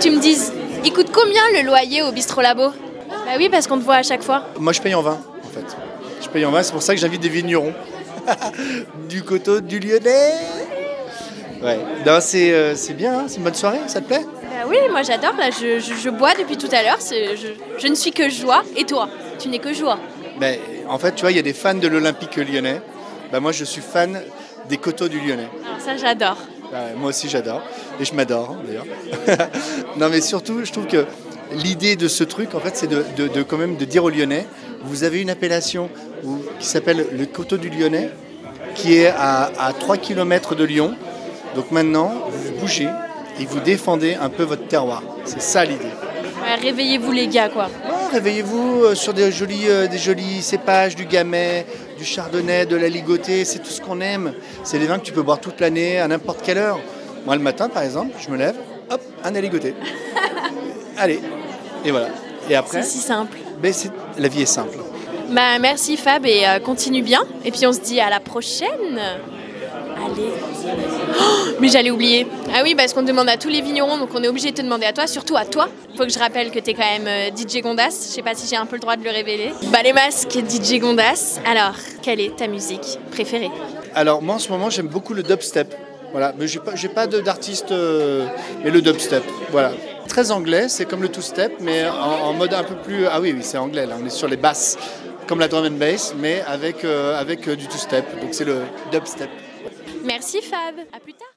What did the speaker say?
tu me dises, il coûte combien le loyer au Bistro Labo Bah oui, parce qu'on te voit à chaque fois. Moi, je paye en vin, en fait. Je paye en vin, c'est pour ça que j'invite des vignerons. du coteau du Lyonnais. Ouais, non, c'est euh, c'est bien, hein, c'est une bonne soirée, ça te plaît? Bah oui, moi j'adore, là, je, je- je bois depuis tout à l'heure, c'est- je, je ne suis que joie. Et toi? Tu n'es que joie. Ben, En fait, tu vois, il y a des fans de l'Olympique lyonnais. Ben, moi, je suis fan des coteaux du Lyonnais. Alors ça j'adore. Ouais, moi aussi, j'adore. Et je m'adore, hein, d'ailleurs. non, mais surtout, je trouve que l'idée de ce truc, en fait, c'est de, de- de quand même de dire aux Lyonnais, vous avez une appellation qui s'appelle le coteau du Lyonnais, qui est à, à 3 km de Lyon. Donc maintenant, vous bougez et vous défendez un peu votre terroir. C'est ça l'idée. Ouais, réveillez-vous les gars, quoi. Ouais, Réveillez-vous euh, sur des jolis, euh, des jolis cépages, du gamay, du chardonnay, de la ligotée, c'est tout ce qu'on aime. C'est des vins que tu peux boire toute l'année, à n'importe quelle heure. Moi, le matin, par exemple, je me lève, hop, un aligoté. Allez, et voilà. Et après, C'est si simple. ben, c'est- la vie est simple. Bah merci Fab et euh, continue bien. Et puis on se dit à la prochaine. Allez. Oh, mais j'allais oublier. Ah oui, parce qu'on demande à tous les vignerons, donc on est obligé de te demander à toi, surtout à toi. Faut que je rappelle que t'es quand même euh, DJ Gondas. Je sais pas si j'ai un peu le droit de le révéler. Bah les masques, DJ Gondas. Alors, quelle est ta musique préférée? Alors, moi, en ce moment, j'aime beaucoup le dubstep. Voilà, mais j'ai pas, j'ai pas d'artiste, euh, mais le dubstep, voilà. Très anglais, c'est comme le two-step, mais en, en mode un peu plus. Ah oui, oui, c'est anglais, là, on est sur les basses, comme la drum and bass, mais avec, euh, avec euh, du two-step. Donc c'est le dubstep. Merci Fab. À plus tard.